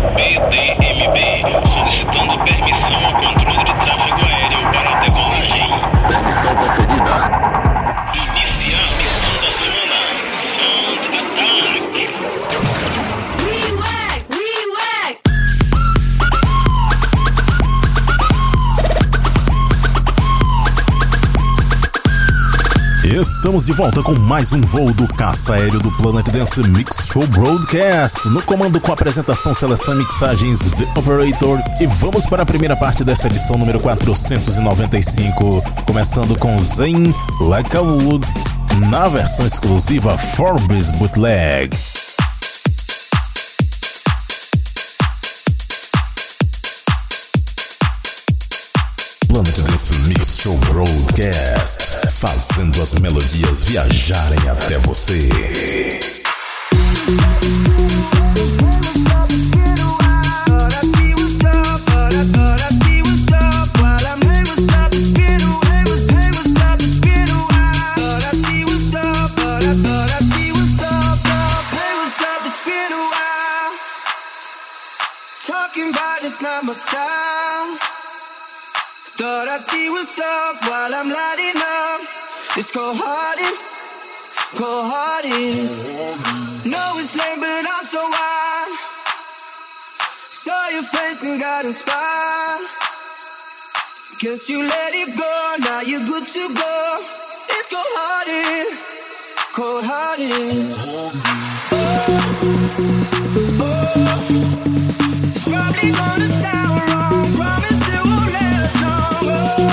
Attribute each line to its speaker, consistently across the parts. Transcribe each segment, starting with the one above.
Speaker 1: PDMB, solicitando permissão ao controle de tráfego aéreo para a decolagem.
Speaker 2: Permissão concedida.
Speaker 3: Estamos de volta com mais um voo do Caça Aéreo do Planet Dance Mix Show Broadcast. No comando com apresentação, seleção e mixagens de Operator. E vamos para a primeira parte dessa edição número 495. Começando com Zen Like a Wood, na versão exclusiva Forbes Bootleg. Planet Dance Mix Show Broadcast, fazendo as melodias viajarem até você.
Speaker 4: Talking about it's not my style. Thought I'd see what's up while I'm lighting up. Go hard in, go. Know it's lame, but I'm so wild. Saw your face and got inspired. Guess you let it go, now you're good to go. Go hard in, go hard in. It's probably gonna sound wrong, promise world.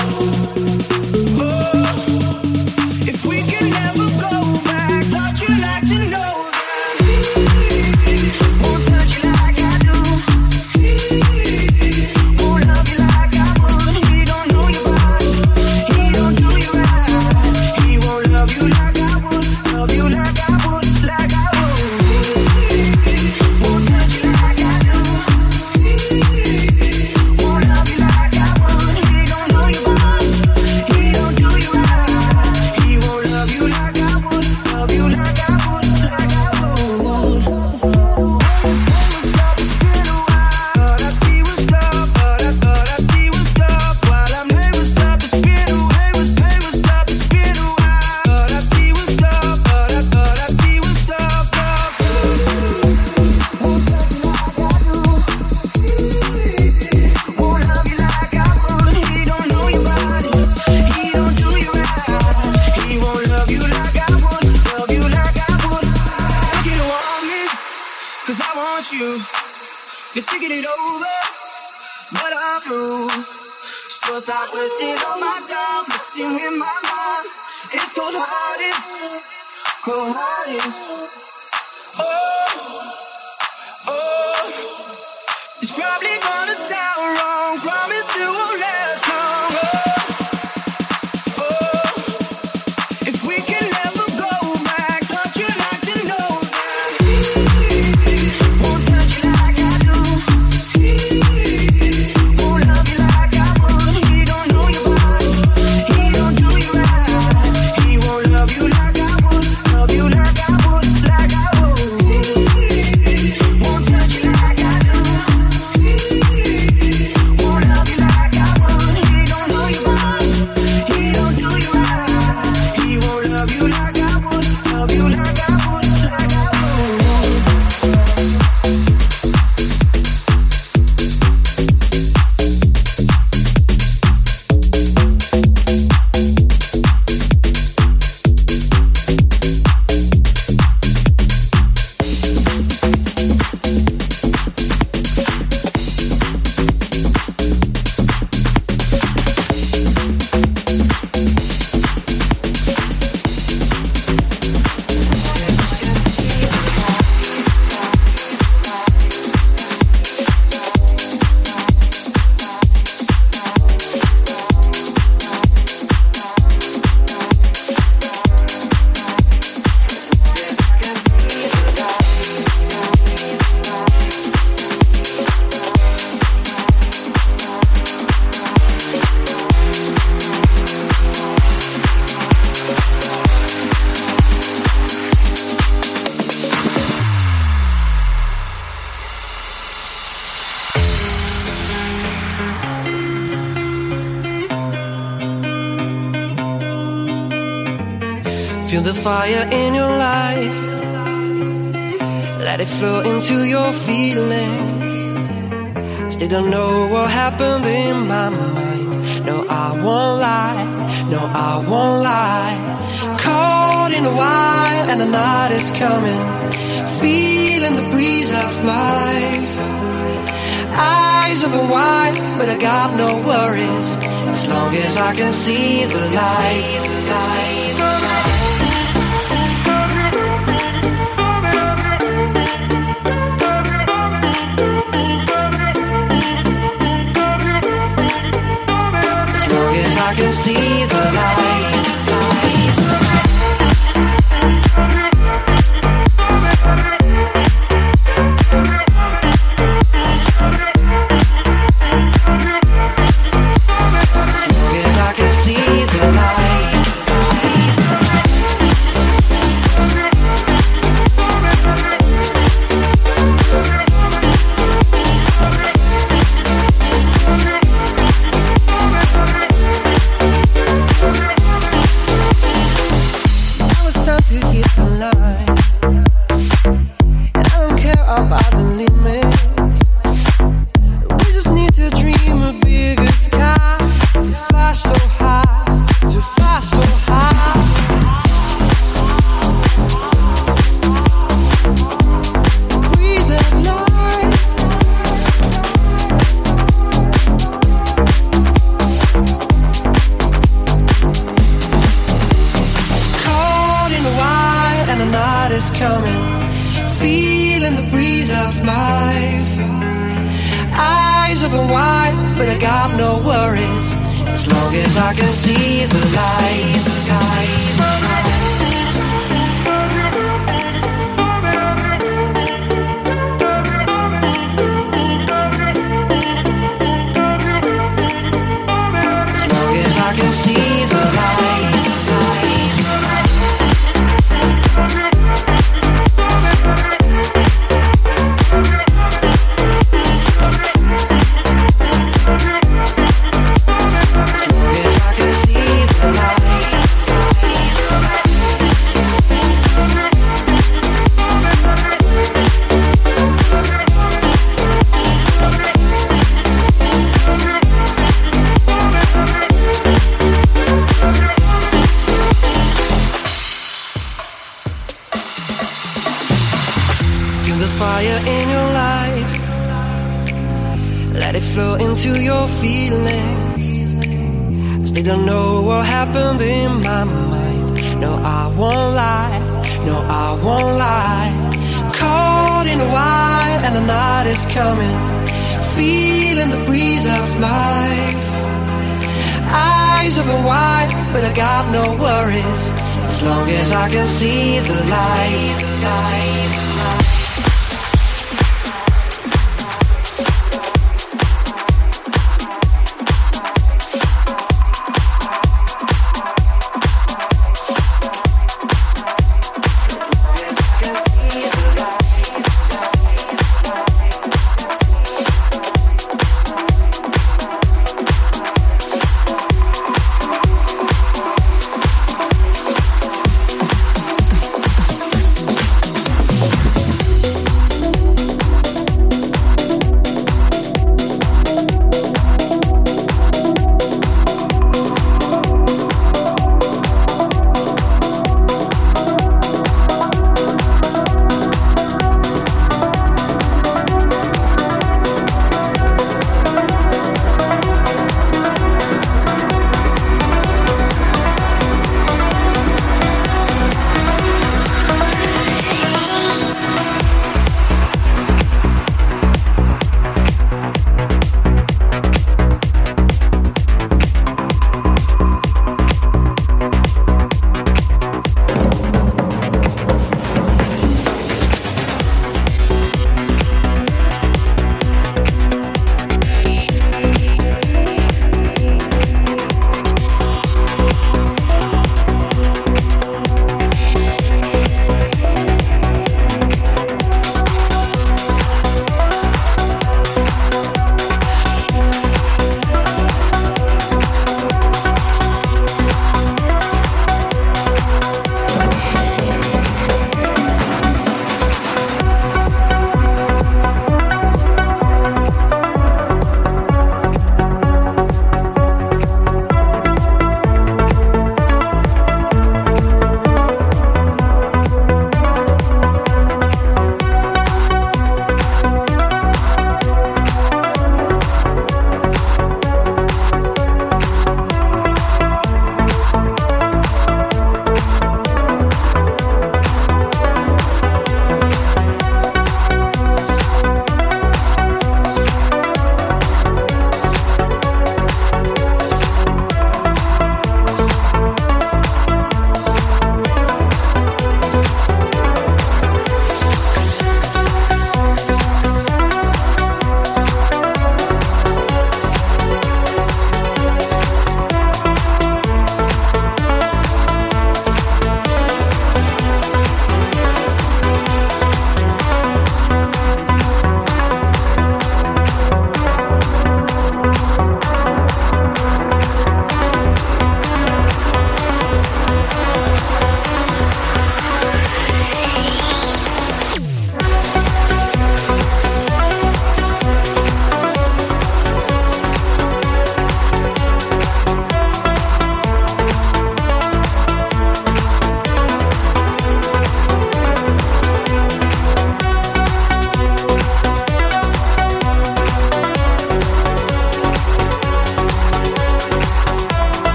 Speaker 4: So stop wasting all my time, messing with my mind. It's cold hearted, cold hearted. Oh, oh. It's probably gonna sound wrong, promise it won't last
Speaker 5: in my mind. No, I won't lie. No, I won't lie. Caught in a while and the night is coming. Feeling the breeze of life. Eyes open wide, but I got no worries. As long as I can see the light. I can see the light.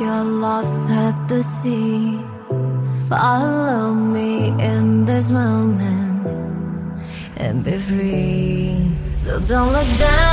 Speaker 6: you're lost at the sea. Follow me in this moment and be free. So don't look down.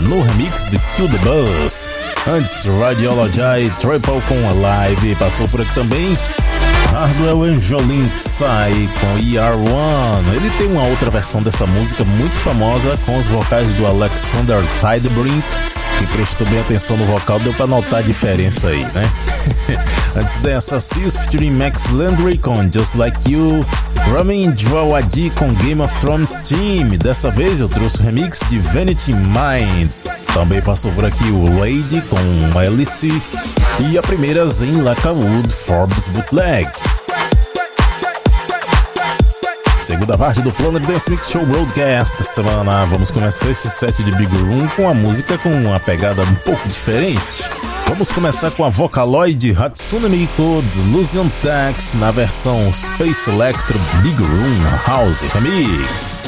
Speaker 3: No remix de Kill the Buzz. Antes, Radiology Triple com Alive passou por aqui também. Hardwell Angelin sai com ER1. Ele tem uma outra versão dessa música muito famosa com os vocais do Alexander Tidebrink que prestou bem atenção no vocal, deu pra notar a diferença aí, né? Antes dessa, Sis featuring Max Landry com Just Like You, Ramin Djawadi com Game of Thrones Team. Dessa vez eu trouxe o remix de Vanity Mind. Também passou por aqui o Lady com LC e a primeira Zen Lakawood Forbes Bootleg. Segunda parte do Planet Dance Mix Show Broadcast da semana. Vamos começar esse set de Big Room com a música com uma pegada um pouco diferente. Vamos começar com a Vocaloid Hatsune Miku Delusion Tax na versão Space Electro Big Room House Remix.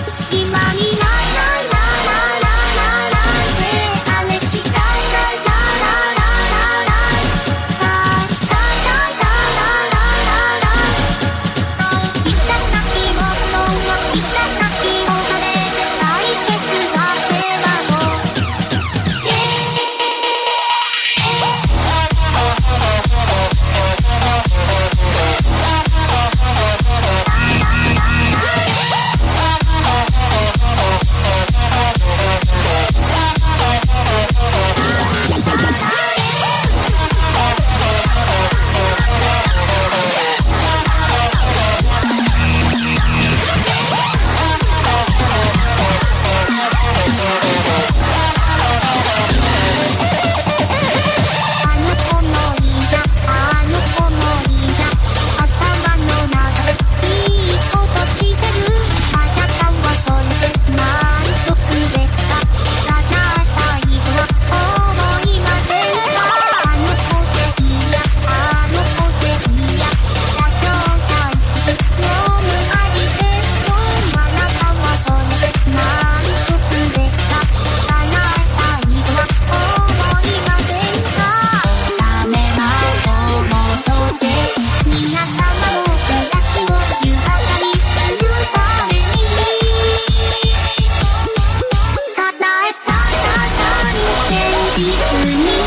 Speaker 7: to me.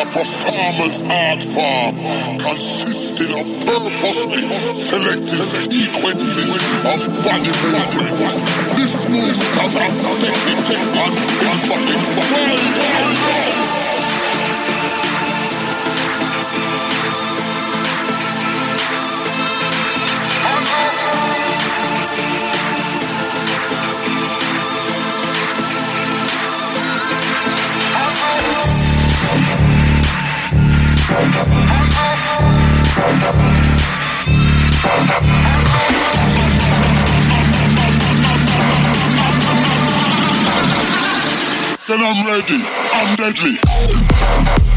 Speaker 7: a performance art form consisting of purposely selected sequences of body movements. This move does not affect it and Then I'm ready, I'm deadly.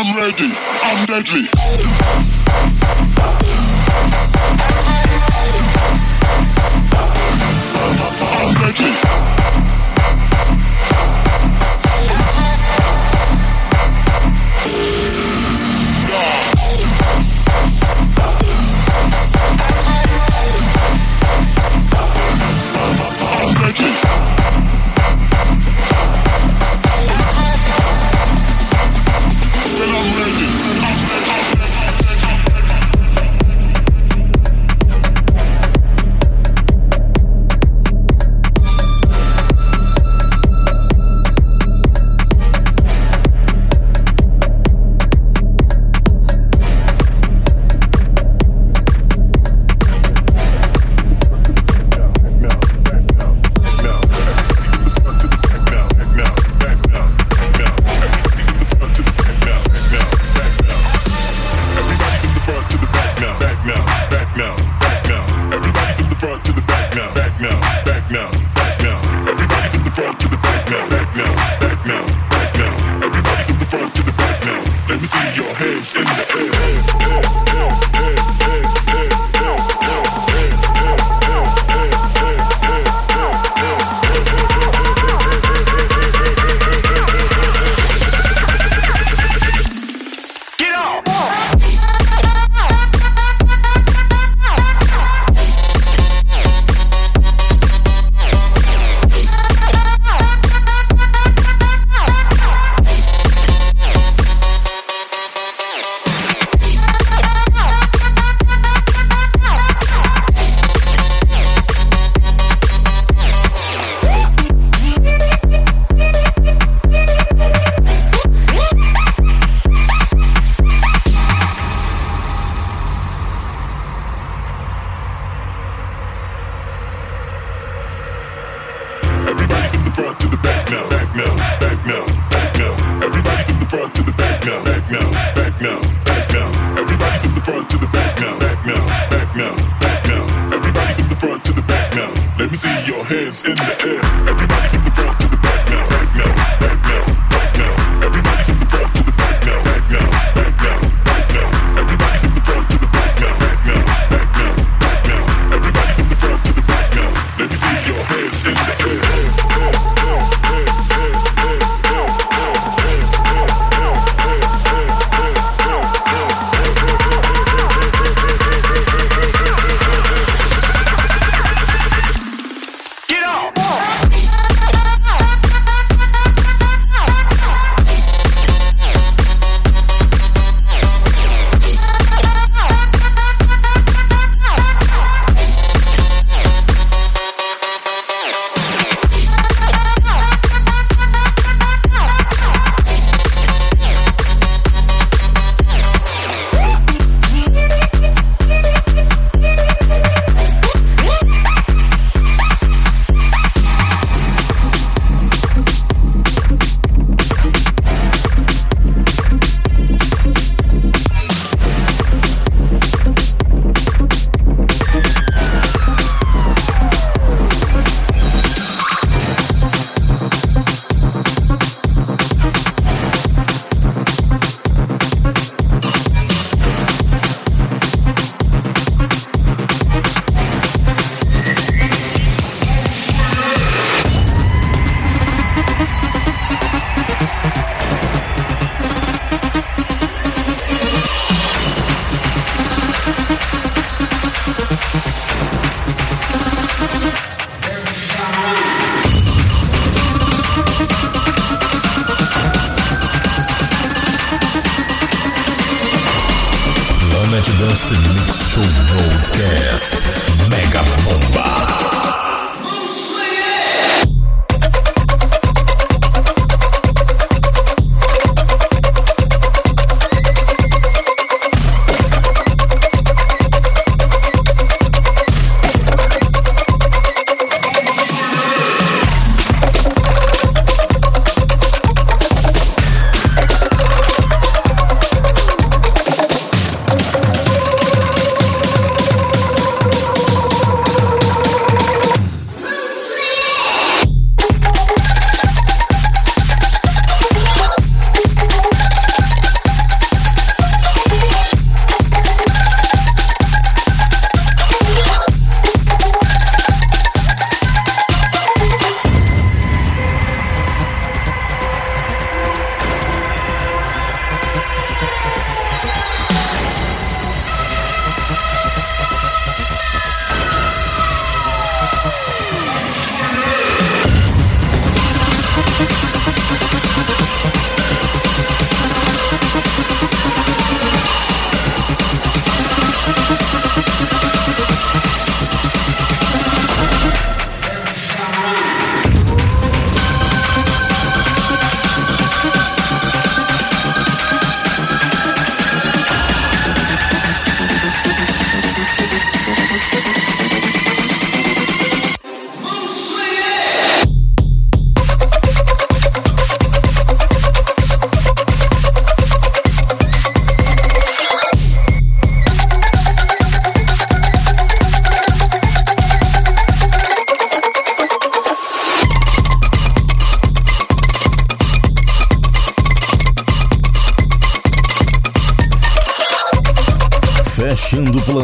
Speaker 7: I'm ready. I'm
Speaker 3: deadly.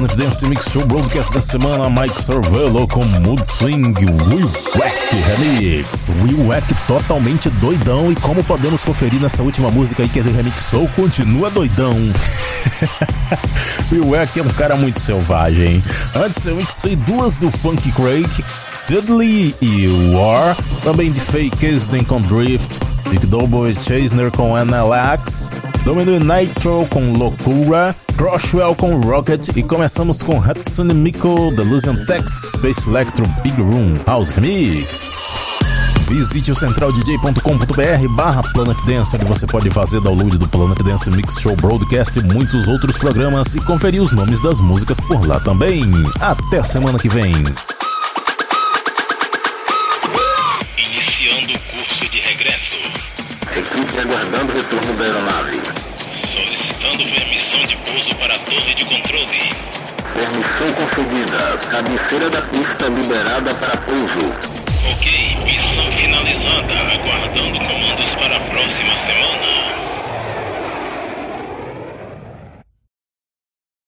Speaker 3: Planet Dance Mix Show Broadcast da semana, Mike Cervello com Mood Swing Will Wack Remix. Will Wack totalmente doidão e como podemos conferir nessa última música aí que ele remixou, continua doidão. Will Wack é um cara muito selvagem. Antes eu mixei duas do Funky Craig, Dudley e War, também de Fake Kisden com Drift, Big Double e Chasner com NLX, Domino Nitro com Loucura, Crosswell com Rocket e começamos com Hatsune Miku, Delusion Tex, Space Electro Big Room House Remix. Visite o centraldj.com.br barra Planet Dance, onde você pode fazer download do Planet Dance Mix Show Broadcast e muitos outros programas e conferir os nomes das músicas por lá também. Até semana que vem.
Speaker 1: De controle.
Speaker 2: Permissão concedida. Cabeceira da pista liberada para pouso.
Speaker 1: Ok, missão finalizada. Aguardando comandos para a próxima semana.